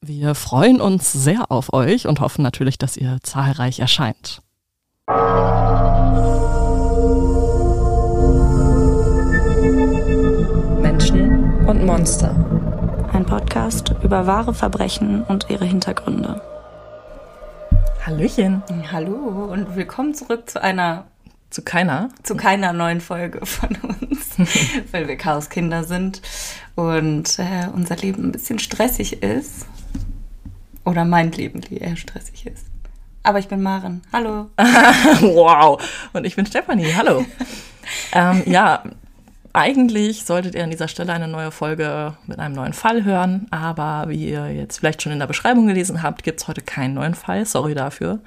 Wir freuen uns sehr auf euch und hoffen natürlich, dass ihr zahlreich erscheint. Menschen und Monster. Ein Podcast über wahre Verbrechen und ihre Hintergründe. Hallöchen. Hallo und willkommen zurück zu einer Zu keiner. zu keiner neuen Folge von uns, weil wir Chaoskinder sind und äh, unser Leben ein bisschen stressig ist. Oder mein Leben eher stressig ist. Aber ich bin Maren. Hallo. wow. Und ich bin Stefanie. Hallo. ähm, ja, eigentlich solltet ihr an dieser Stelle eine neue Folge mit einem neuen Fall hören. Aber wie ihr jetzt vielleicht schon in der Beschreibung gelesen habt, gibt es heute keinen neuen Fall. Sorry dafür.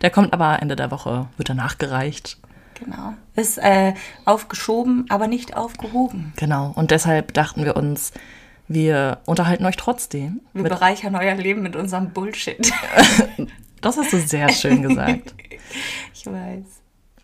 Der kommt aber Ende der Woche, wird er nachgereicht. Genau. Ist äh, aufgeschoben, aber nicht aufgehoben. Genau. Und deshalb dachten wir uns, wir unterhalten euch trotzdem. Wir mit- bereichern euer Leben mit unserem Bullshit. das hast du sehr schön gesagt. ich weiß.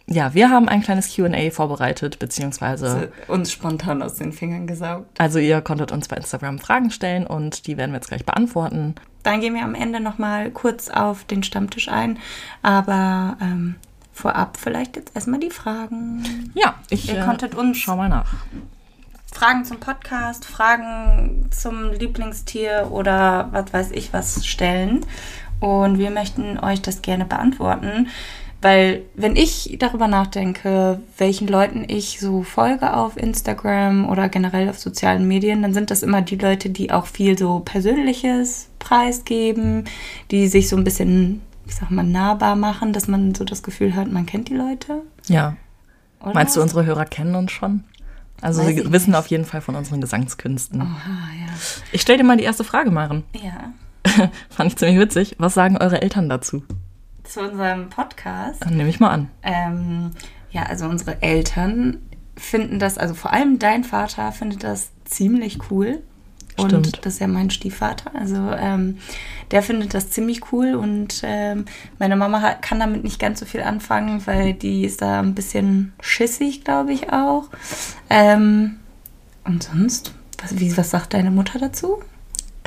Ja, wir haben ein kleines QA vorbereitet, beziehungsweise, Uns spontan aus den Fingern gesaugt. also ihr konntet uns bei Instagram Fragen stellen und die werden wir jetzt gleich beantworten. Dann gehen wir am Ende nochmal kurz auf den Stammtisch ein. Aber ähm, vorab vielleicht jetzt erstmal die Fragen. Ja, ich Ihr äh, konntet uns schau mal nach. Fragen zum Podcast, Fragen zum Lieblingstier oder was weiß ich was stellen. Und wir möchten euch das gerne beantworten. Weil wenn ich darüber nachdenke, welchen Leuten ich so folge auf Instagram oder generell auf sozialen Medien, dann sind das immer die Leute, die auch viel so Persönliches preisgeben, die sich so ein bisschen, ich sag mal, nahbar machen, dass man so das Gefühl hat, man kennt die Leute. Ja. Oder? Meinst du, unsere Hörer kennen uns schon? Also Weiß sie wissen nicht. auf jeden Fall von unseren Gesangskünsten. Aha, Ich stell dir mal die erste Frage, Maren. ja. Ja. Fand ich ziemlich witzig. Was sagen eure Eltern dazu? Zu unserem Podcast. Dann nehme ich mal an. Ähm, ja, also unsere Eltern finden das, also vor allem dein Vater findet das ziemlich cool. Und Stimmt. das ist ja mein Stiefvater. Also ähm, der findet das ziemlich cool und ähm, meine Mama hat, kann damit nicht ganz so viel anfangen, weil die ist da ein bisschen schissig, glaube ich auch. Ähm, und sonst, was, wie, was sagt deine Mutter dazu?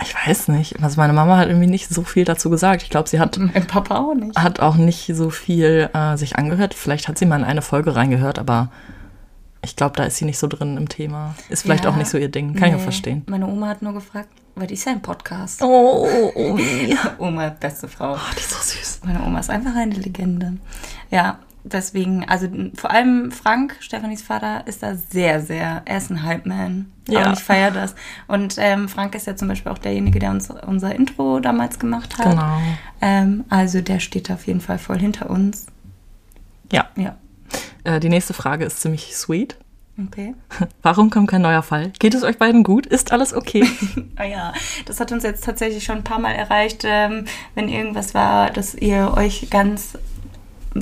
Ich weiß nicht. Also meine Mama hat irgendwie nicht so viel dazu gesagt. Ich glaube, sie hat, Mein Papa auch nicht. hat auch nicht so viel äh, sich angehört. Vielleicht hat sie mal in eine Folge reingehört, aber ich glaube, da ist sie nicht so drin im Thema. Ist vielleicht Ja. auch nicht so ihr Ding. Kann ich Nee. auch verstehen. Meine Oma hat nur gefragt, was ist ein Podcast? Oh, oh, oh. Ja. Oma, beste Frau. Die ist so süß. Meine Oma ist einfach eine Legende. Ja, deswegen, also vor allem Frank, Stefanis Vater, ist da sehr, sehr, er ist ein Hype-Man. Ja. Und ich feiere das. Und ähm, Frank ist ja zum Beispiel auch derjenige, der uns unser Intro damals gemacht hat. Genau. Ähm, also der steht auf jeden Fall voll hinter uns. Ja. Ja, Äh, die nächste Frage ist ziemlich sweet. okay. Warum kommt kein neuer Fall? Geht es euch beiden gut? Ist alles okay? Ah ja, das hat uns jetzt tatsächlich schon ein paar Mal erreicht, ähm, wenn irgendwas war, dass ihr euch ganz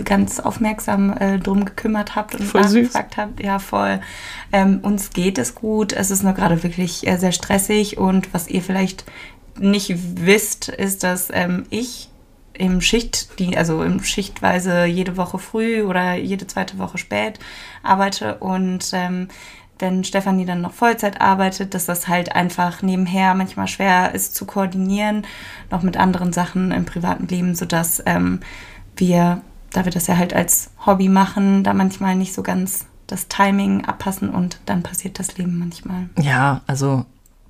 ganz aufmerksam äh, drum gekümmert habt und Voll süß. nachgefragt habt. Ja, voll. Ähm, uns geht es gut. Es ist nur gerade wirklich äh, sehr stressig und was ihr vielleicht nicht wisst, ist, dass ähm, ich im Schicht, die, also im Schichtweise jede Woche früh oder jede zweite Woche spät arbeite und ähm, wenn Stefanie dann noch Vollzeit arbeitet, dass das halt einfach nebenher manchmal schwer ist zu koordinieren, noch mit anderen Sachen im privaten Leben, sodass ähm, wir, da wir das ja halt als Hobby machen, da manchmal nicht so ganz das Timing abpassen und dann passiert das Leben manchmal. ja, also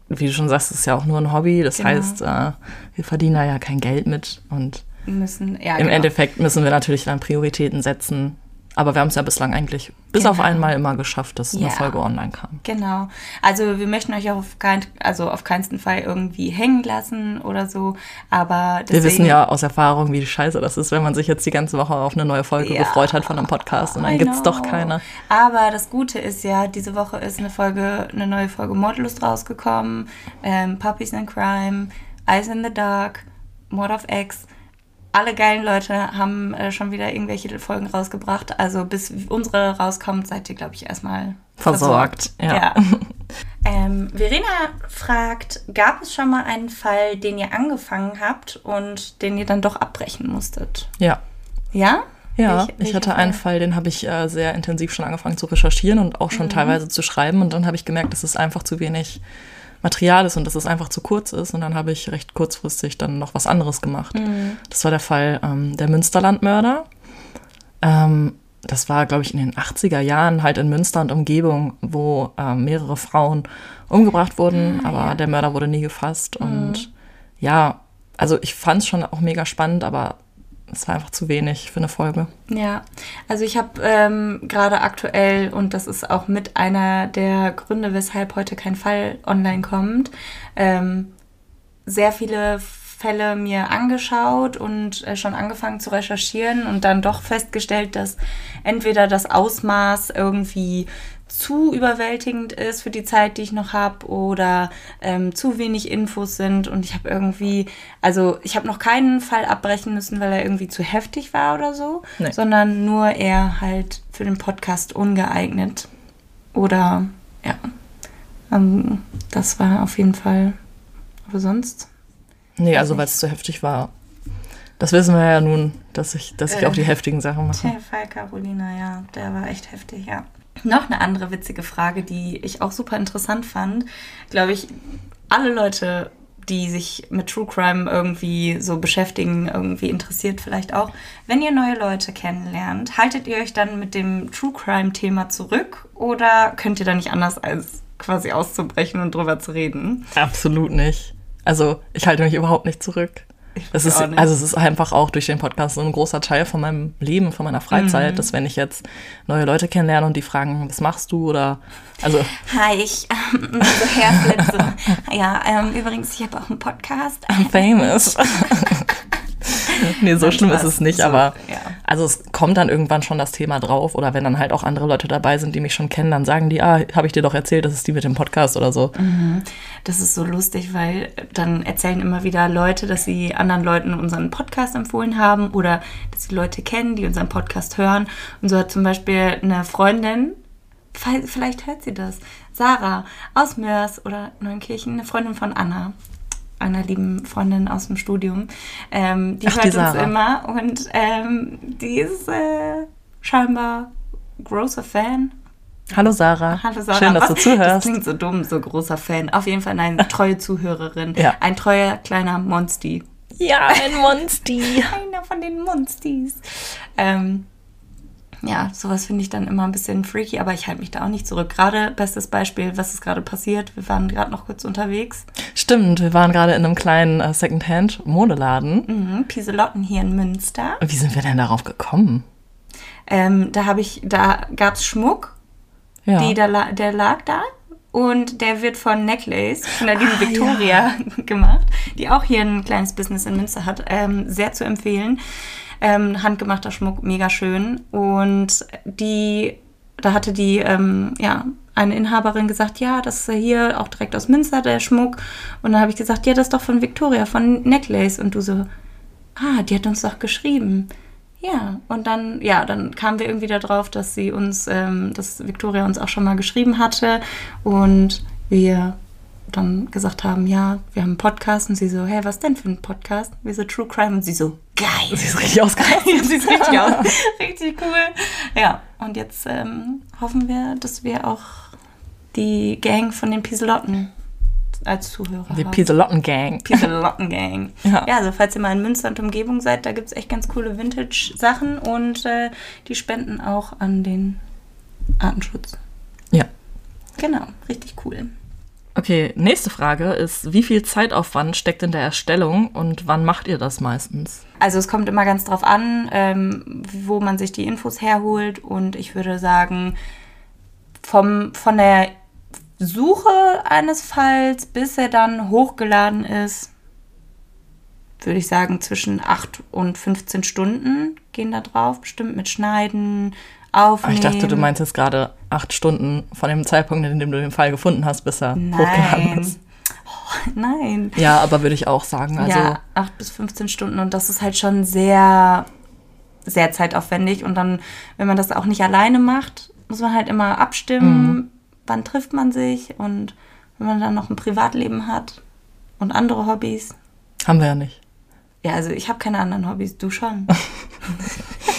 wie du schon sagst, es ist ja auch nur ein Hobby. Das Genau. heißt, äh, wir verdienen da ja kein Geld mit. Und müssen, ja, im genau. Endeffekt müssen wir natürlich dann Prioritäten setzen. Aber wir haben es ja bislang eigentlich bis auf Genau. einmal immer geschafft, dass Ja. eine Folge online kam. Genau. Also wir möchten euch auch auf, kein, also auf keinsten Fall irgendwie hängen lassen oder so. Aber deswegen, Wir wissen ja aus Erfahrung, wie scheiße das ist, wenn man sich jetzt die ganze Woche auf eine neue Folge Ja. gefreut hat von einem Podcast und dann I gibt es doch keine. Aber das Gute ist ja, diese Woche ist eine Folge, eine neue Folge Mordlust rausgekommen. Ähm, Puppies in Crime, Eyes in the Dark, Mord of X. alle geilen Leute haben äh, schon wieder irgendwelche Folgen rausgebracht. Also bis unsere rauskommt, seid ihr, glaube ich, erstmal Versorgt, ja. Ähm, Verena fragt, gab es schon mal einen Fall, den ihr angefangen habt und den ihr dann doch abbrechen musstet? Ja. Ja? Ja, ich welcher hatte einen Fall, den habe ich äh, sehr intensiv schon angefangen zu recherchieren und auch Mhm. schon teilweise zu schreiben. Und dann habe ich gemerkt, dass es einfach zu wenig Material ist und dass es einfach zu kurz ist. Und dann habe ich recht kurzfristig dann noch was anderes gemacht. Mhm. Das war der Fall ähm, der Münsterlandmörder. Ähm, das war, glaube ich, in den 80er Jahren halt in Münster und Umgebung, wo ähm, mehrere Frauen umgebracht wurden, Ah, aber der Mörder wurde nie gefasst. Und ja, also ich fand es schon auch mega spannend, aber es war einfach zu wenig für eine Folge. Ja, also ich habe ähm, gerade aktuell, und das ist auch mit einer der Gründe, weshalb heute kein Fall online kommt, ähm, sehr viele Fälle mir angeschaut und äh, schon angefangen zu recherchieren und dann doch festgestellt, dass entweder das Ausmaß irgendwie zu überwältigend ist für die Zeit, die ich noch habe, oder ähm, zu wenig Infos sind und ich habe irgendwie, also ich habe noch keinen Fall abbrechen müssen, weil er irgendwie zu heftig war oder so, Nee. sondern nur eher halt für den Podcast ungeeignet oder ja, ähm, das war auf jeden Fall, aber sonst Nee, also weil es zu heftig war. Das wissen wir ja nun, dass ich, dass ich Äh, auch die heftigen Sachen mache. Der Fall Carolina, ja, der war echt heftig, ja. Noch eine andere witzige Frage, die ich auch super interessant fand. Glaube ich, alle Leute, die sich mit True Crime irgendwie so beschäftigen, irgendwie interessiert vielleicht auch. Wenn ihr neue Leute kennenlernt, haltet ihr euch dann mit dem True Crime-Thema zurück oder könnt ihr da nicht anders als quasi auszubrechen und drüber zu reden? Absolut nicht. Also ich halte mich überhaupt nicht zurück. Es ist, also es ist einfach auch durch den Podcast so ein großer Teil von meinem Leben, von meiner Freizeit, Mhm. dass wenn ich jetzt neue Leute kennenlerne und die fragen, was machst du oder also Hi, ich ähm, so Herzlitze. ja, ähm, übrigens, ich habe auch einen Podcast. I'm famous. nee, so schlimm ist es nicht, So, aber ja. also es kommt dann irgendwann schon das Thema drauf oder wenn dann halt auch andere Leute dabei sind, die mich schon kennen, dann sagen die, ah, habe ich dir doch erzählt, das ist die mit dem Podcast oder so. Das ist so lustig, weil dann erzählen immer wieder Leute, dass sie anderen Leuten unseren Podcast empfohlen haben oder dass sie Leute kennen, die unseren Podcast hören. Und so hat zum Beispiel eine Freundin, vielleicht hört sie das, Sarah aus Mörs oder Neunkirchen, eine Freundin von Anna, einer lieben Freundin aus dem Studium, ähm, die Ach, hört die uns immer und ähm, die ist äh, scheinbar großer Fan Hallo Sarah. Hallo Sarah. Schön, dass du Was? Das zuhörst. klingt so dumm, so großer Fan. Auf jeden Fall eine treue Zuhörerin. Ja. Ein treuer kleiner Monsti. Ja, ein Monsti. Einer von den Monstis. Ähm, ja, sowas finde ich dann immer ein bisschen freaky, aber ich halte mich da auch nicht zurück. Gerade bestes Beispiel, was ist gerade passiert. Wir waren gerade noch kurz unterwegs. Stimmt, wir waren gerade in einem kleinen äh, Secondhand-Modeladen. Mhm, Pieselotten hier in Münster. Wie sind wir denn darauf gekommen? Ähm, da habe ich, da gab es Schmuck Ja. die da, der lag da und der wird von Necklace, von der lieben Ah, Victoria gemacht, die auch hier ein kleines Business in Münster hat. Ähm, sehr zu empfehlen. Ähm, handgemachter Schmuck, mega schön. Und die, da hatte die, ähm, ja, eine Inhaberin gesagt, ja, das ist hier auch direkt aus Münster, der Schmuck. Und dann habe ich gesagt, ja, das ist doch von Victoria, von Necklace. Und du so, ah, die hat uns doch geschrieben. Ja, und dann, ja, dann kamen wir irgendwie darauf, dass sie uns, ähm, dass Victoria uns auch schon mal geschrieben hatte und wir dann gesagt haben, ja, wir haben einen Podcast und sie so, hey, was denn für ein Podcast? Wir so True Crime und sie so, geil. Sie ist richtig ausgerastet. Ja, sie ist richtig aus. Richtig cool. Ja, und jetzt ähm, hoffen wir, dass wir auch die Gang von den Pieselotten als Zuhörer Die haben. Pieselotten-Gang. Pieselotten Gang. Ja. Ja. also falls ihr mal in Münster und Umgebung seid, da gibt es echt ganz coole Vintage-Sachen und äh, die spenden auch an den Artenschutz. Ja. Genau, richtig cool. Okay, nächste Frage ist, wie viel Zeitaufwand steckt in der Erstellung und wann macht ihr das meistens? Also es kommt immer ganz drauf an, ähm, wo man sich die Infos herholt und ich würde sagen, vom, von der Suche eines Falls, bis er dann hochgeladen ist, würde ich sagen, zwischen 8 und 15 Stunden gehen da drauf, bestimmt mit Schneiden, Aufnehmen. Ich dachte, du meinst jetzt gerade acht Stunden von dem Zeitpunkt, in dem du den Fall gefunden hast, bis er hochgeladen ist. Oh, nein. Ja, aber würde ich auch sagen. Also ja, 8 bis 15 Stunden und das ist halt schon sehr, sehr zeitaufwendig. Und dann, wenn man das auch nicht alleine macht, muss man halt immer abstimmen, Mhm. wann trifft man sich und wenn man dann noch ein Privatleben hat und andere Hobbys. haben wir ja nicht. Ja, also ich habe keine anderen Hobbys, du schon.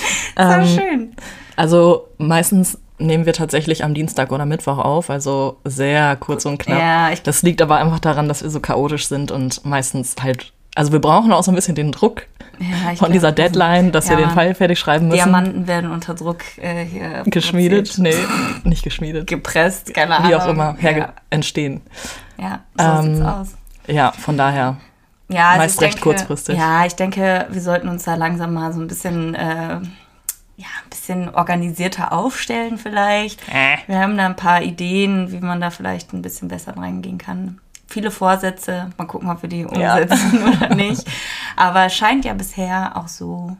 das war Ähm, schön. Also meistens nehmen wir tatsächlich am Dienstag oder Mittwoch auf, also sehr kurz und knapp. Ja, ich- das liegt aber einfach daran, dass wir so chaotisch sind und meistens halt, also wir brauchen auch so ein bisschen den Druck Ja, von dieser wir Deadline, dass wir Ja, den Mann. Fall fertig schreiben müssen. Diamanten werden unter Druck äh, hier Geschmiedet? produziert. Nee, nicht geschmiedet. Gepresst, keine Ahnung. Wie auch immer, herge entstehen. ja so Ähm, sieht's aus. Ja, von daher. Ja, also meist recht denke, kurzfristig. Ja, ich denke, wir sollten uns da langsam mal so ein bisschen, äh, ja, ein bisschen organisierter aufstellen vielleicht. Äh. Wir haben da ein paar Ideen, wie man da vielleicht ein bisschen besser reingehen kann. Viele Vorsätze, mal gucken, ob wir die Ja. umsetzen oder nicht. Aber es scheint ja bisher auch so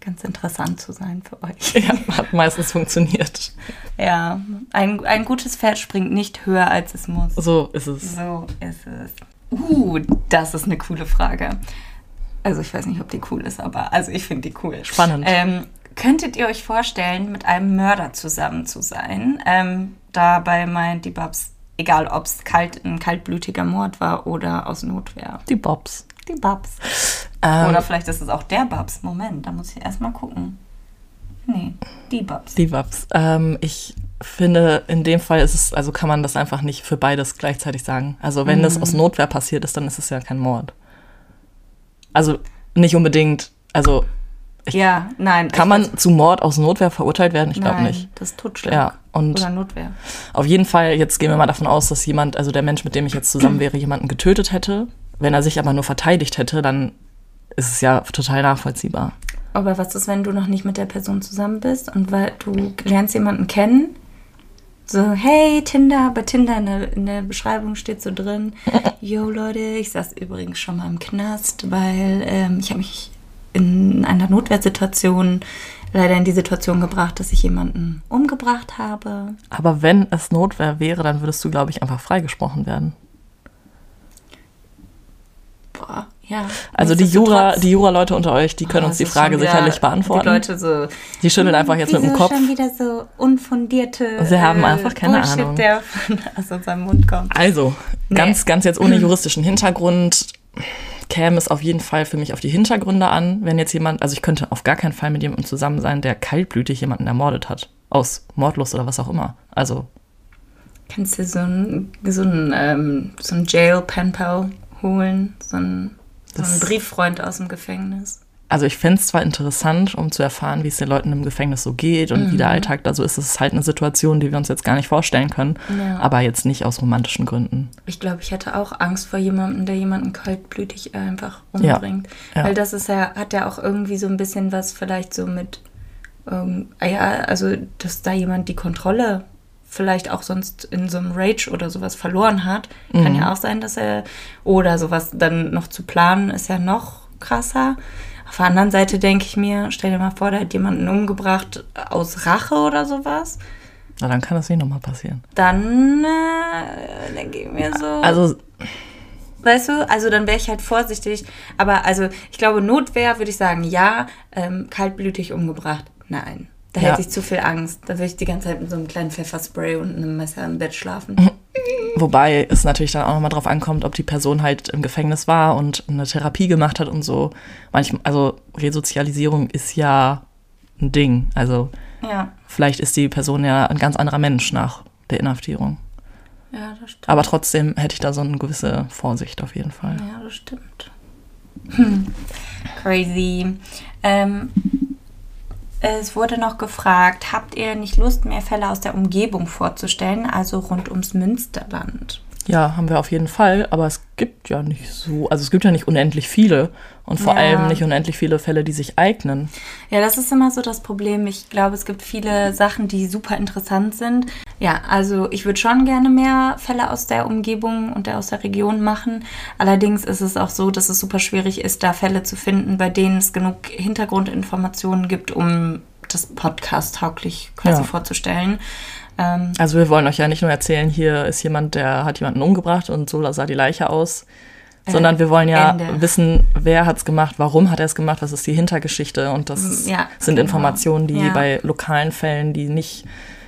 ganz interessant zu sein für euch. Ja, hat meistens funktioniert. Ja, ein, ein gutes Pferd springt nicht höher, als es muss. So ist es. So ist es. Uh, das ist eine coole Frage. Also ich weiß nicht, ob die cool ist, aber also ich finde die cool. Spannend. Ähm, könntet ihr euch vorstellen, mit einem Mörder zusammen zu sein? Ähm, dabei meint die Babs, egal ob es kalt, ein kaltblütiger Mord war oder aus Notwehr. Die Bobs. Die Babs. Ähm, Oder vielleicht ist es auch der Babs. Moment, da muss ich erstmal gucken. Nee, die Babs. Die Bobs. Ähm, ich finde, in dem Fall ist es, also kann man das einfach nicht für beides gleichzeitig sagen. Also wenn das aus Notwehr passiert ist, dann ist es ja kein Mord. Also nicht unbedingt, also Ja, nein. kann ich man weiß- zu Mord aus Notwehr verurteilt werden? Ich glaube nicht. Das ist Totschlag. Ja, und Oder Notwehr. Auf jeden Fall, jetzt gehen wir mal davon aus, dass jemand, also der Mensch, mit dem ich jetzt zusammen wäre, jemanden getötet hätte. Wenn er sich aber nur verteidigt hätte, dann ist es ja total nachvollziehbar. Aber was ist, wenn du noch nicht mit der Person zusammen bist und weil du lernst jemanden kennen? So, hey, Tinder, bei Tinder in der, in der Beschreibung steht so drin, yo Leute, ich saß übrigens schon mal im Knast, weil ähm, ich habe mich in einer Notwehrsituation leider in die Situation gebracht, dass ich jemanden umgebracht habe. Aber wenn es Notwehr wäre, dann würdest du, glaube ich, einfach freigesprochen werden. Boah, ja. Also die Jura, die Jura-Leute unter euch, die können Oh, uns die ist schon Frage wieder- sicherlich beantworten. Die Leute so, Die schütteln einfach jetzt mit dem Kopf. schon wieder so unfundierte Sie haben äh, einfach keine Bullshit, Ahnung. der von, aus unserem Mund kommt. Also, Nee. ganz, ganz jetzt ohne juristischen Hintergrund käme es auf jeden Fall für mich auf die Hintergründe an, wenn jetzt jemand, also ich könnte auf gar keinen Fall mit jemandem zusammen sein, der kaltblütig jemanden ermordet hat. Aus Mordlust oder was auch immer. Also, Kannst du so ein, so ein, ähm, so ein Jail-Pen-Pal holen? So ein, so ein Das- Brieffreund aus dem Gefängnis? Also ich fände es zwar interessant, um zu erfahren, wie es den Leuten im Gefängnis so geht und wie der Alltag da so ist. Es ist halt eine Situation, die wir uns jetzt gar nicht vorstellen können, Ja. aber jetzt nicht aus romantischen Gründen. Ich glaube, ich hätte auch Angst vor jemandem, der jemanden kaltblütig einfach Ja. umbringt. Ja. Weil das ist ja, hat ja auch irgendwie so ein bisschen was vielleicht so mit, ähm, ah ja, also, dass da jemand die Kontrolle vielleicht auch sonst in so einem Rage oder sowas verloren hat. Kann Mhm. ja auch sein, dass er, oder sowas dann noch zu planen, ist ja noch krasser. Auf der anderen Seite denke ich mir, stell dir mal vor, da hat jemanden umgebracht aus Rache oder sowas. Na, dann kann das nicht nochmal passieren. Dann äh, denke ich mir so. Also, Weißt du, also dann wäre ich halt vorsichtig. Aber also, ich glaube, Notwehr würde ich sagen, ja. Ähm, kaltblütig umgebracht, nein. Da Ja. hätte ich zu viel Angst. Da würde ich die ganze Zeit mit so einem kleinen Pfefferspray und einem Messer im Bett schlafen. Wobei es natürlich dann auch nochmal drauf ankommt, ob die Person halt im Gefängnis war und eine Therapie gemacht hat und so. Manchmal, also Resozialisierung ist ja ein Ding. Also Ja, vielleicht ist die Person ja ein ganz anderer Mensch nach der Inhaftierung. ja, das stimmt. Aber trotzdem hätte ich da so eine gewisse Vorsicht auf jeden Fall. Ja, das stimmt. Hm. Crazy. Ähm, es wurde noch gefragt, habt ihr nicht Lust, mehr Fälle aus der Umgebung vorzustellen, also rund ums Münsterland? Ja, haben wir auf jeden Fall, aber es gibt ja nicht so, also es gibt ja nicht unendlich viele und vor Ja. allem nicht unendlich viele Fälle, die sich eignen. Ja, das ist immer so das Problem. Ich glaube, es gibt viele Sachen, die super interessant sind. Ja, also ich würde schon gerne mehr Fälle aus der Umgebung und der, aus der Region machen. Allerdings ist es auch so, dass es super schwierig ist, da Fälle zu finden, bei denen es genug Hintergrundinformationen gibt, um das Podcast tauglich quasi Ja. vorzustellen. Ähm, Also wir wollen euch ja nicht nur erzählen, hier ist jemand, der hat jemanden umgebracht und so sah die Leiche aus, sondern wir wollen ja Ende. wissen, wer hat es gemacht, warum hat er es gemacht, was ist die Hintergeschichte und das Mm, Ja, sind genau. Informationen, die Ja. bei lokalen Fällen, die nicht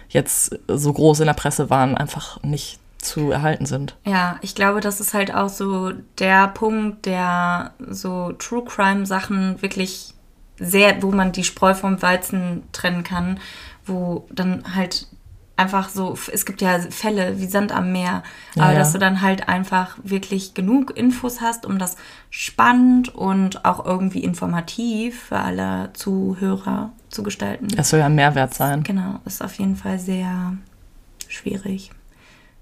jetzt so groß in der Presse waren, einfach nicht zu erhalten sind. Ja, ich glaube, das ist halt auch so der Punkt, der so True Crime Sachen wirklich sehr, wo man die Spreu vom Weizen trennen kann, wo dann halt einfach so, es gibt ja Fälle wie Sand am Meer, Ja, aber dass du dann halt einfach wirklich genug Infos hast, um das spannend und auch irgendwie informativ für alle Zuhörer zu gestalten. Es soll ja ein Mehrwert sein. Genau, ist auf jeden Fall sehr schwierig.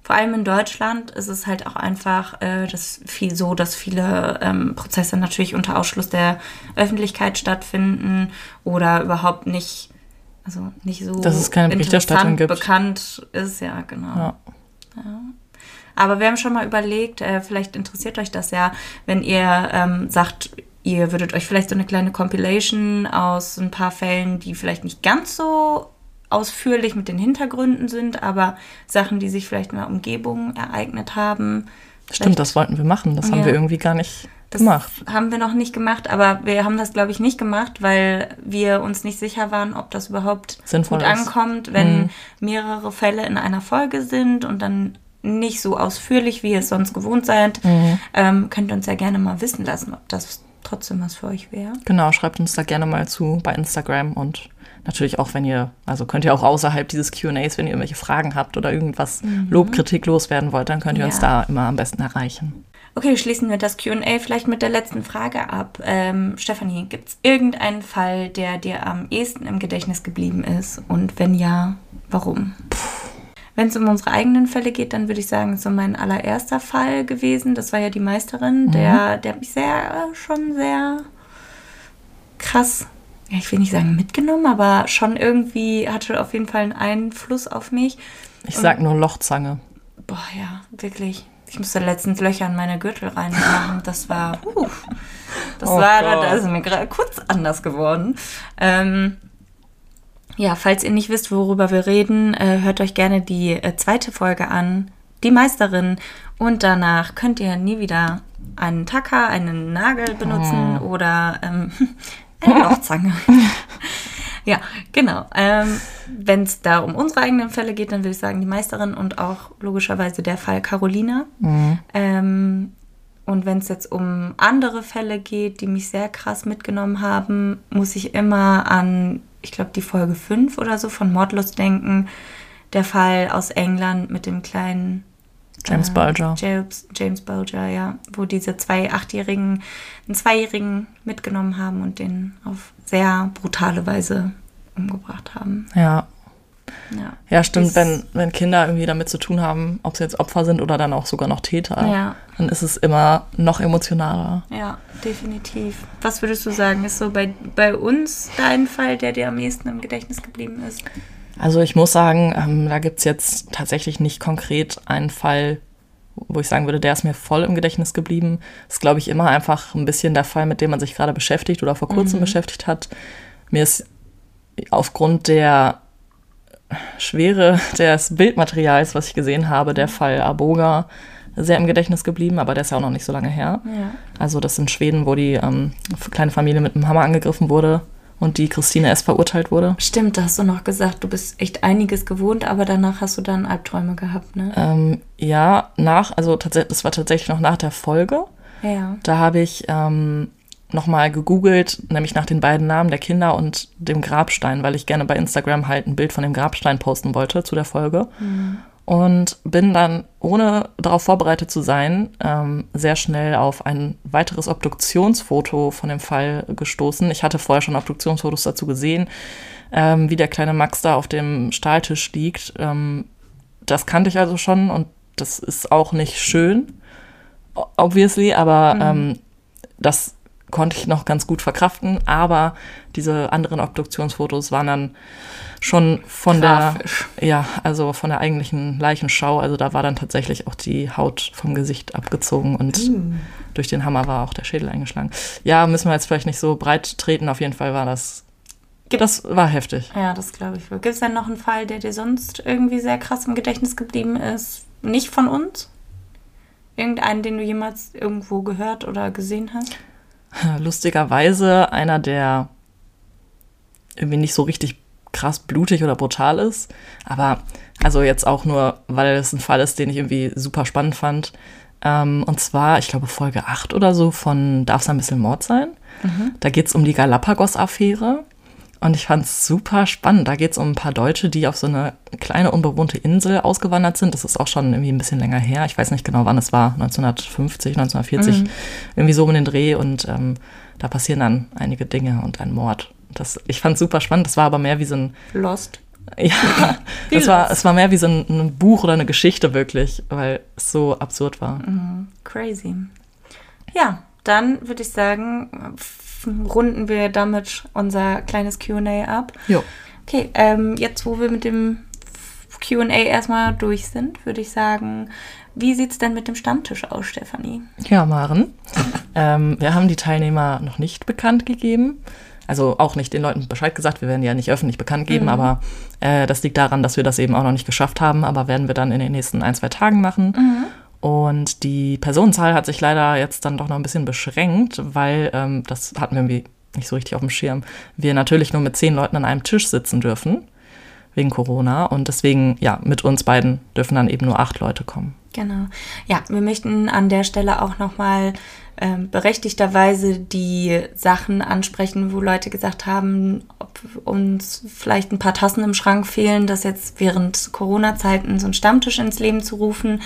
Vor allem in Deutschland ist es halt auch einfach äh, das viel so, dass viele ähm, Prozesse natürlich unter Ausschluss der Öffentlichkeit stattfinden oder überhaupt nicht, also nicht so Dass es keine Berichterstattung gibt. bekannt ist, ja, genau. Ja. Aber wir haben schon mal überlegt, äh, vielleicht interessiert euch das ja, wenn ihr ähm, sagt, ihr würdet euch vielleicht so eine kleine Compilation aus ein paar Fällen, die vielleicht nicht ganz so ausführlich mit den Hintergründen sind, aber Sachen, die sich vielleicht in der Umgebung ereignet haben. Stimmt, das wollten wir machen. Das haben Ja. wir irgendwie gar nicht Das gemacht. haben wir noch nicht gemacht, aber wir haben das, glaube ich, nicht gemacht, weil wir uns nicht sicher waren, ob das überhaupt Sinnvoll gut ist. ankommt, wenn Mhm. mehrere Fälle in einer Folge sind und dann nicht so ausführlich, wie ihr es sonst gewohnt seid. Mhm. Ähm, könnt ihr uns ja gerne mal wissen lassen, ob das trotzdem was für euch wäre. Genau, schreibt uns da gerne mal zu bei Instagram und natürlich auch, wenn ihr, also könnt ihr auch außerhalb dieses QAs, wenn ihr irgendwelche Fragen habt oder irgendwas Lob, Kritik loswerden wollt, dann könnt ihr uns Mhm. Ja. da immer am besten erreichen. Okay, schließen wir das QA vielleicht mit der letzten Frage ab. Ähm, Stefanie, gibt es irgendeinen Fall, der dir am ehesten im Gedächtnis geblieben ist? Und wenn ja, warum? Wenn es um unsere eigenen Fälle geht, dann würde ich sagen, so mein allererster Fall gewesen. Das war ja die Meisterin. Der, der hat mich sehr, schon sehr krass, ich will nicht sagen mitgenommen, aber schon irgendwie hatte auf jeden Fall einen Einfluss auf mich. Ich sag nur Lochzange. Boah, ja, wirklich. Ich musste letztens Löcher in meine Gürtel reinmachen. Das war, uh, das Oh war, Gott. da ist mir gerade kurz anders geworden. Ähm, ja, falls ihr nicht wisst, worüber wir reden, äh, hört euch gerne die äh, zweite Folge an, die Meisterin. Und danach könnt ihr nie wieder einen Tacker, einen Nagel benutzen oder ähm, eine Lochzange. Ja, genau. Ähm, Wenn es da um unsere eigenen Fälle geht, dann würde ich sagen, die Meisterin und auch logischerweise der Fall Carolina. Ähm, und wenn es jetzt um andere Fälle geht, die mich sehr krass mitgenommen haben, muss ich immer an, ich glaube, die Folge 5 oder so von Mordlust denken. Der Fall aus England mit dem kleinen James äh, Bulger. James, James Bulger, ja. Wo diese zwei Achtjährigen, einen Zweijährigen mitgenommen haben und den auf sehr brutale Weise umgebracht haben. Ja. Ja, Ja, stimmt, wenn, wenn Kinder irgendwie damit zu tun haben, ob sie jetzt Opfer sind oder dann auch sogar noch Täter, Ja. dann ist es immer noch emotionaler. Ja, definitiv. Was würdest du sagen, ist so bei, bei uns dein Fall, der dir am ehesten im Gedächtnis geblieben ist? Also ich muss sagen, ähm, da gibt's jetzt tatsächlich nicht konkret einen Fall, wo ich sagen würde, der ist mir voll im Gedächtnis geblieben. ist, glaube ich, immer einfach ein bisschen der Fall, mit dem man sich gerade beschäftigt oder vor kurzem beschäftigt hat. Mir ist aufgrund der Schwere des Bildmaterials, was ich gesehen habe, der Fall Aboga sehr im Gedächtnis geblieben, aber der ist ja auch noch nicht so lange her. Ja. Also das in Schweden, wo die ähm, kleine Familie mit einem Hammer angegriffen wurde und die Christine S. verurteilt wurde. Stimmt, da hast du noch gesagt, du bist echt einiges gewohnt, aber danach hast du dann Albträume gehabt, ne? Ähm, ja, nach, also tatsächlich, das war tatsächlich noch nach der Folge. Ja. Da habe ich ähm, nochmal gegoogelt, nämlich nach den beiden Namen der Kinder und dem Grabstein, weil ich gerne bei Instagram halt ein Bild von dem Grabstein posten wollte zu der Folge. Und bin dann, ohne darauf vorbereitet zu sein, ähm, sehr schnell auf ein weiteres Obduktionsfoto von dem Fall gestoßen. Ich hatte vorher schon Obduktionsfotos dazu gesehen, ähm, wie der kleine Max da auf dem Stahltisch liegt. Ähm, das kannte ich also schon und das ist auch nicht schön, obviously, aber ähm, das konnte ich noch ganz gut verkraften. Aber diese anderen Obduktionsfotos waren dann schon von Grafisch. der, ja, also von der eigentlichen Leichenschau. Also da war dann tatsächlich auch die Haut vom Gesicht abgezogen und durch den Hammer war auch der Schädel eingeschlagen. Ja, müssen wir jetzt vielleicht nicht so breit treten. Auf jeden Fall war das Das war heftig. Ja, das glaube ich wohl. Gibt es denn noch einen Fall, der dir sonst irgendwie sehr krass im Gedächtnis geblieben ist? Nicht von uns? Irgendeinen, den du jemals irgendwo gehört oder gesehen hast? Lustigerweise einer, der irgendwie nicht so richtig krass blutig oder brutal ist. Aber also jetzt auch nur, weil es ein Fall ist, den ich irgendwie super spannend fand. Ähm, und zwar, ich glaube, Folge 8 oder so von Darf es ein bisschen Mord sein? Da geht es um die Galapagos-Affäre. Und ich fand es super spannend. Da geht es um ein paar Deutsche, die auf so eine kleine unbewohnte Insel ausgewandert sind. Das ist auch schon irgendwie ein bisschen länger her. Ich weiß nicht genau, wann es war. 1950, 1940. Irgendwie so um den Dreh. Und ähm, da passieren dann einige Dinge und ein Mord. Das, ich fand es super spannend. Das war aber mehr wie so ein Lost. ja, es war, es war mehr wie so ein, ein Buch oder eine Geschichte wirklich, weil es so absurd war. Crazy. Ja, dann würde ich sagen, runden wir damit unser kleines QA ab. Jo. Okay, ähm, jetzt wo wir mit dem QA erstmal durch sind, würde ich sagen, wie sieht es denn mit dem Stammtisch aus, Stefanie? Ja, Maren. ähm, wir haben die Teilnehmer noch nicht bekannt gegeben. Also auch nicht den Leuten Bescheid gesagt. Wir werden ja nicht öffentlich bekannt geben, aber äh, das liegt daran, dass wir das eben auch noch nicht geschafft haben. Aber werden wir dann in den nächsten ein, zwei Tagen machen. Und die Personenzahl hat sich leider jetzt dann doch noch ein bisschen beschränkt, weil ähm, das hatten wir irgendwie nicht so richtig auf dem Schirm. Wir natürlich nur mit zehn Leuten an einem Tisch sitzen dürfen wegen Corona und deswegen ja mit uns beiden dürfen dann eben nur acht Leute kommen. Genau. Ja, wir möchten an der Stelle auch nochmal ähm, berechtigterweise die Sachen ansprechen, wo Leute gesagt haben, ob uns vielleicht ein paar Tassen im Schrank fehlen, das jetzt während Corona-Zeiten so einen Stammtisch ins Leben zu rufen.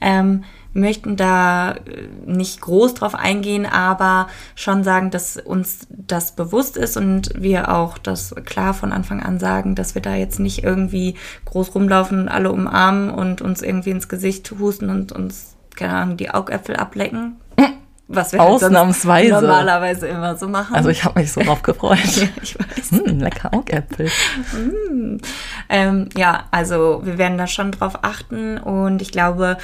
Ähm, möchten da äh, nicht groß drauf eingehen, aber schon sagen, dass uns das bewusst ist und wir auch das klar von Anfang an sagen, dass wir da jetzt nicht irgendwie groß rumlaufen, alle umarmen und uns irgendwie ins Gesicht husten und uns, keine Ahnung, die Augäpfel ablecken. Was wir halt Ausnahmsweise. normalerweise immer so machen. Also ich habe mich so drauf gefreut. ja, ich weiß. Hm, lecker Augäpfel. Ähm, ja, also wir werden da schon drauf achten und ich glaube,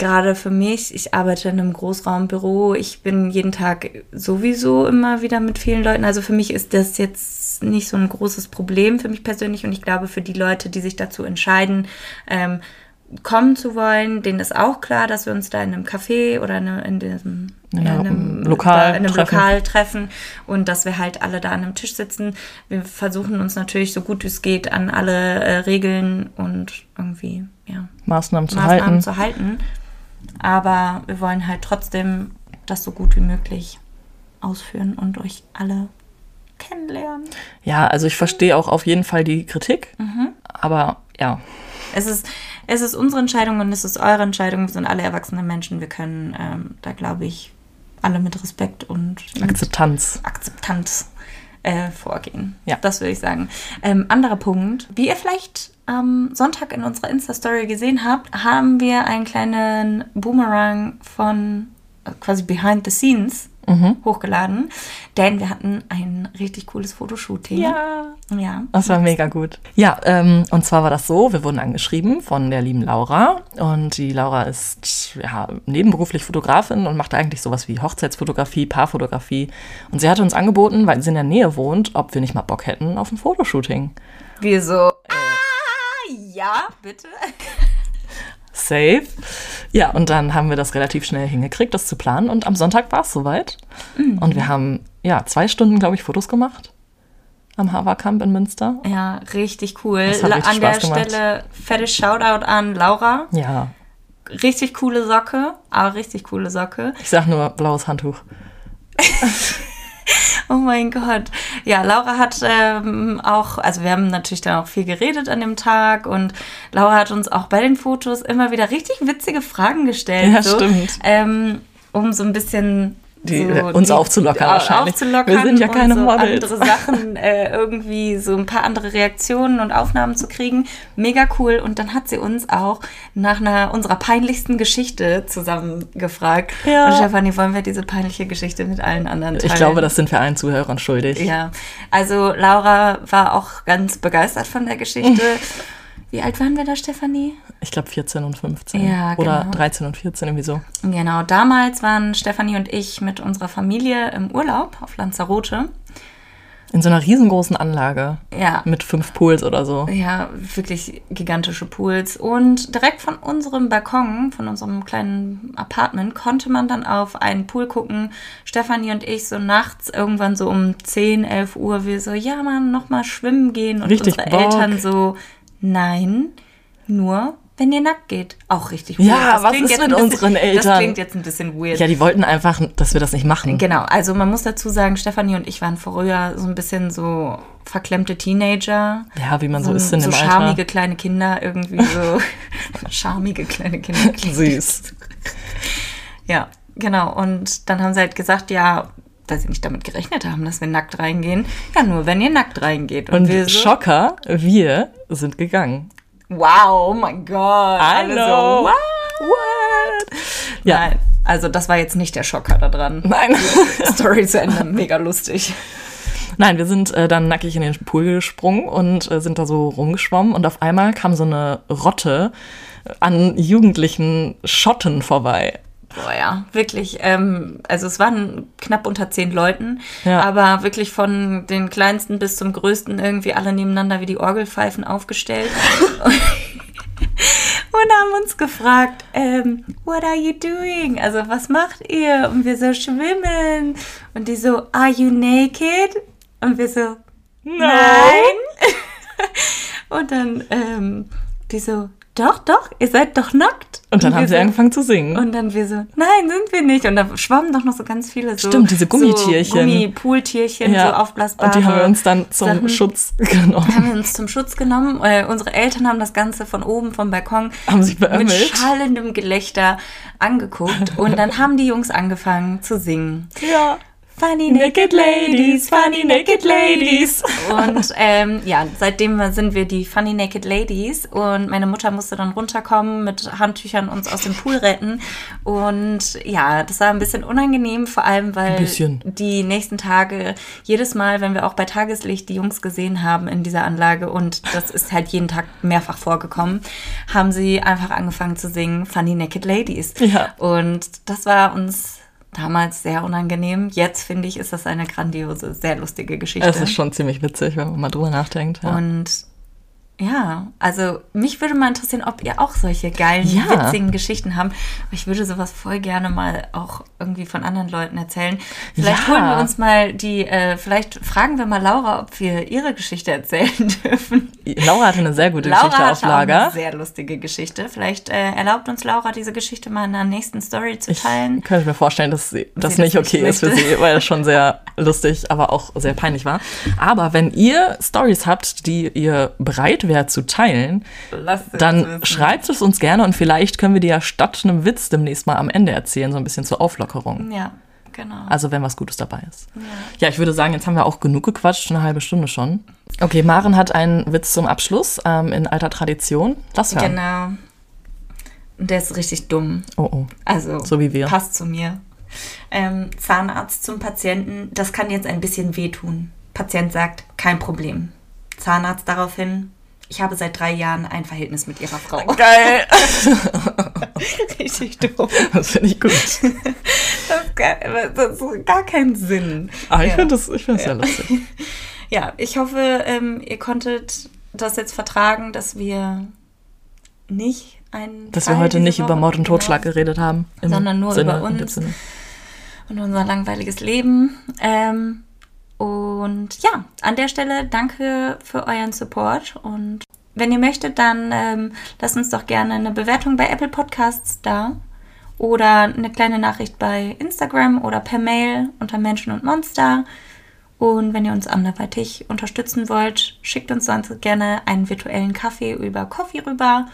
gerade für mich, ich arbeite in einem Großraumbüro, ich bin jeden Tag sowieso immer wieder mit vielen Leuten. Also für mich ist das jetzt nicht so ein großes Problem für mich persönlich und ich glaube für die Leute, die sich dazu entscheiden, ähm, kommen zu wollen, denen ist auch klar, dass wir uns da in einem Café oder in diesem In ja, einem Lokal in einem treffen. Lokal treffen und dass wir halt alle da an einem Tisch sitzen. Wir versuchen uns natürlich so gut es geht an alle äh, Regeln und irgendwie ja, Maßnahmen zu Maßnahmen halten. zu halten. Aber wir wollen halt trotzdem das so gut wie möglich ausführen und euch alle kennenlernen. Ja, also ich verstehe auch auf jeden Fall die Kritik, Mhm. aber ja, Es ist, es ist unsere Entscheidung und es ist eure Entscheidung. Wir sind alle erwachsene Menschen. Wir können ähm, da, glaube ich, alle mit Respekt und Akzeptanz. Akzeptanz äh, vorgehen. Ja. Das würde ich sagen. Ähm, anderer Punkt. Wie ihr vielleicht am Sonntag in unserer Insta-Story gesehen habt, haben wir einen kleinen Boomerang von äh, quasi Behind the Scenes Mhm. hochgeladen, denn wir hatten ein richtig cooles Fotoshooting. Ja. Ja. Das war mega gut. Ja, ähm, und zwar war das so, wir wurden angeschrieben von der lieben Laura und die Laura ist ja nebenberuflich Fotografin und macht eigentlich sowas wie Hochzeitsfotografie, Paarfotografie und sie hatte uns angeboten, weil sie in der Nähe wohnt, ob wir nicht mal Bock hätten auf ein Fotoshooting. Wir so. Ah, ja, bitte. Safe. Ja, und dann haben wir das relativ schnell hingekriegt, das zu planen. Und am Sonntag war es soweit. Und wir haben, ja, zwei Stunden, glaube ich, Fotos gemacht am Haverkamp in Münster. Ja, richtig cool. Richtig An der Spaß gemacht. Stelle fettes Shoutout an Laura. Ja, Richtig coole Socke, aber richtig coole Socke. ich sag nur blaues Handtuch. Oh mein Gott. Ja, Laura hat ähm, auch, also wir haben natürlich dann auch viel geredet an dem Tag und Laura hat uns auch bei den Fotos immer wieder richtig witzige Fragen gestellt. Ja, so, stimmt. Ähm, um so ein bisschen Die- so uns aufzulockern au- wahrscheinlich. Aufzulockern Wir sind ja keine und so Models. andere Sachen, äh, irgendwie so ein paar andere Reaktionen und Aufnahmen zu kriegen. Mega cool. Und dann hat sie uns auch nach einer unserer peinlichsten Geschichte zusammengefragt. Ja. Und Stefanie, wollen wir diese peinliche Geschichte mit allen anderen teilen? Ich glaube, das sind wir allen Zuhörern schuldig. Ja, also Laura war auch ganz begeistert von der Geschichte. Wie alt waren wir da, Stefanie? Ich glaube 14 und 15. Ja, Oder genau. 13 und 14, irgendwie so. Genau, damals waren Stefanie und ich mit unserer Familie im Urlaub auf Lanzarote. In so einer riesengroßen Anlage. Ja. Mit fünf Pools oder so. Ja, wirklich gigantische Pools. Und direkt von unserem Balkon, von unserem kleinen Apartment, konnte man dann auf einen Pool gucken. Stefanie und ich so nachts irgendwann so um 10, 11 Uhr, wir so, ja Mann, nochmal schwimmen gehen. Und Richtig unsere Bock. Eltern so, nein, nur wenn ihr nackt geht. Auch richtig Ja, Das was klingt ist mit bisschen- unseren Eltern? Das klingt jetzt ein bisschen weird. Ja, die wollten einfach, dass wir das nicht machen. Genau, also man muss dazu sagen, Stefanie und ich waren früher so ein bisschen so verklemmte Teenager. Ja, wie man so ist in so dem Alter. schamige kleine Kinder, irgendwie so schamige kleine Kinder. Süß. Ja, genau. Und dann haben sie halt gesagt, ja, dass sie nicht damit gerechnet haben, dass wir nackt reingehen. Ja, nur wenn ihr nackt reingeht. Und wir so, Schocker, wir sind gegangen. wow, oh mein Gott. I Alle know. so, wow. What? Ja. Nein, also das war jetzt nicht der Schocker da dran. Nein. Story zu Ende, mega lustig. Nein, wir sind äh, dann nackig in den Pool gesprungen und äh, sind da so rumgeschwommen und auf einmal kam so eine Rotte an jugendlichen Schotten vorbei. Boah, ja, wirklich. Ähm, also es waren knapp unter zehn Leuten, Ja. aber wirklich von den kleinsten bis zum größten irgendwie alle nebeneinander wie die Orgelpfeifen aufgestellt. Und haben uns gefragt, ähm, what are you doing? Also was macht ihr? Und wir so schwimmen. Und die so, are you naked? Und wir so, nein. Und dann ähm, die so, doch, doch, ihr seid doch nackt. Und dann wir haben sie so, angefangen zu singen. und dann wir so, nein, sind wir nicht. Und da schwammen doch noch so ganz viele so. Stimmt, diese Gummitierchen. So Gummipooltierchen, so aufblasbare. Und die haben wir uns dann zum Sachen. Schutz genommen. haben wir uns zum Schutz genommen. Äh, unsere Eltern haben das Ganze von oben vom Balkon Haben sich mit schallendem Gelächter angeguckt. Und dann haben die Jungs angefangen zu singen. Ja. Funny Naked Ladies, Funny Naked Ladies. Und ähm, ja, seitdem sind wir die Funny Naked Ladies und meine Mutter musste dann runterkommen mit Handtüchern uns aus dem Pool retten. Und ja, das war ein bisschen unangenehm, vor allem weil die nächsten Tage jedes Mal, wenn wir auch bei Tageslicht die Jungs gesehen haben in dieser Anlage und das ist halt jeden Tag mehrfach vorgekommen, haben sie einfach angefangen zu singen Funny Naked Ladies. Ja. Und das war uns damals sehr unangenehm. Jetzt finde ich, ist das eine grandiose, sehr lustige Geschichte. Es ist schon ziemlich witzig, wenn man mal drüber nachdenkt. Ja. Und ja, also mich würde mal interessieren, ob ihr auch solche geilen, Ja. witzigen Geschichten habt. Ich würde sowas voll gerne mal auch irgendwie von anderen Leuten erzählen. Vielleicht Ja. holen wir uns mal die, äh, vielleicht fragen wir mal Laura, ob wir ihre Geschichte erzählen dürfen. Laura hatte eine sehr gute Laura Geschichte auf auch eine Lager. sehr lustige Geschichte. Vielleicht äh, erlaubt uns Laura, diese Geschichte mal in der nächsten Story zu Ich teilen. könnte mir vorstellen, dass sie, das das nicht nicht okay ist für sie, weil es schon sehr lustig, aber auch sehr peinlich war. Aber wenn ihr Stories habt, die ihr bereit wärt zu teilen, dann schreibt es uns gerne und vielleicht können wir die ja statt einem Witz demnächst mal am Ende erzählen, so ein bisschen zur Auflockerung. Ja, genau. Also wenn was Gutes dabei ist. Ja. ich würde sagen, jetzt haben wir auch genug gequatscht, eine halbe Stunde schon. Okay, Maren hat einen Witz zum Abschluss ähm, in alter Tradition. Lass hören. Genau. Der ist richtig dumm. Oh, oh. Also, So wie wir. passt zu mir. Ähm, Zahnarzt zum Patienten, das kann jetzt ein bisschen wehtun. Patient sagt, kein Problem. Zahnarzt daraufhin, ich habe seit drei Jahren ein Verhältnis mit ihrer Frau. Geil. Richtig dumm. Das finde ich gut. Das ist gar, das ist gar keinen Sinn. Aber ich Ja. finde das, ich find das sehr lustig. Ja, ich hoffe, ähm, ihr konntet das jetzt vertragen, dass wir nicht ein. Dass wir heute nicht über Mord und Totschlag geredet haben. Sondern nur Sinne, über uns. Und unser langweiliges Leben. Ähm, und ja, an der Stelle danke für euren Support. Und wenn ihr möchtet, dann ähm, lasst uns doch gerne eine Bewertung bei Apple Podcasts da. Oder eine kleine Nachricht bei Instagram oder per Mail unter Menschen und Monster. Und wenn ihr uns anderweitig unterstützen wollt, schickt uns sonst gerne einen virtuellen Kaffee über Coffee rüber.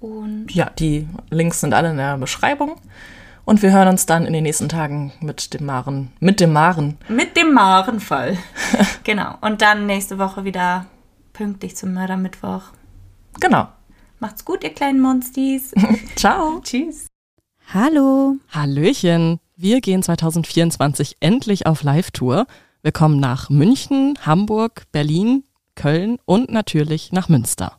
Und Ja, die Links sind alle in der Beschreibung. Und wir hören uns dann in den nächsten Tagen mit dem Maren. Mit dem Maren. Mit dem Marenfall. genau. Und dann nächste Woche wieder pünktlich zum Mördermittwoch. Genau. Macht's gut, ihr kleinen Monstis. Ciao. Tschüss. Hallo. Hallöchen. Wir gehen 2024 endlich auf Live-Tour. Wir kommen nach München, Hamburg, Berlin, Köln und natürlich nach Münster.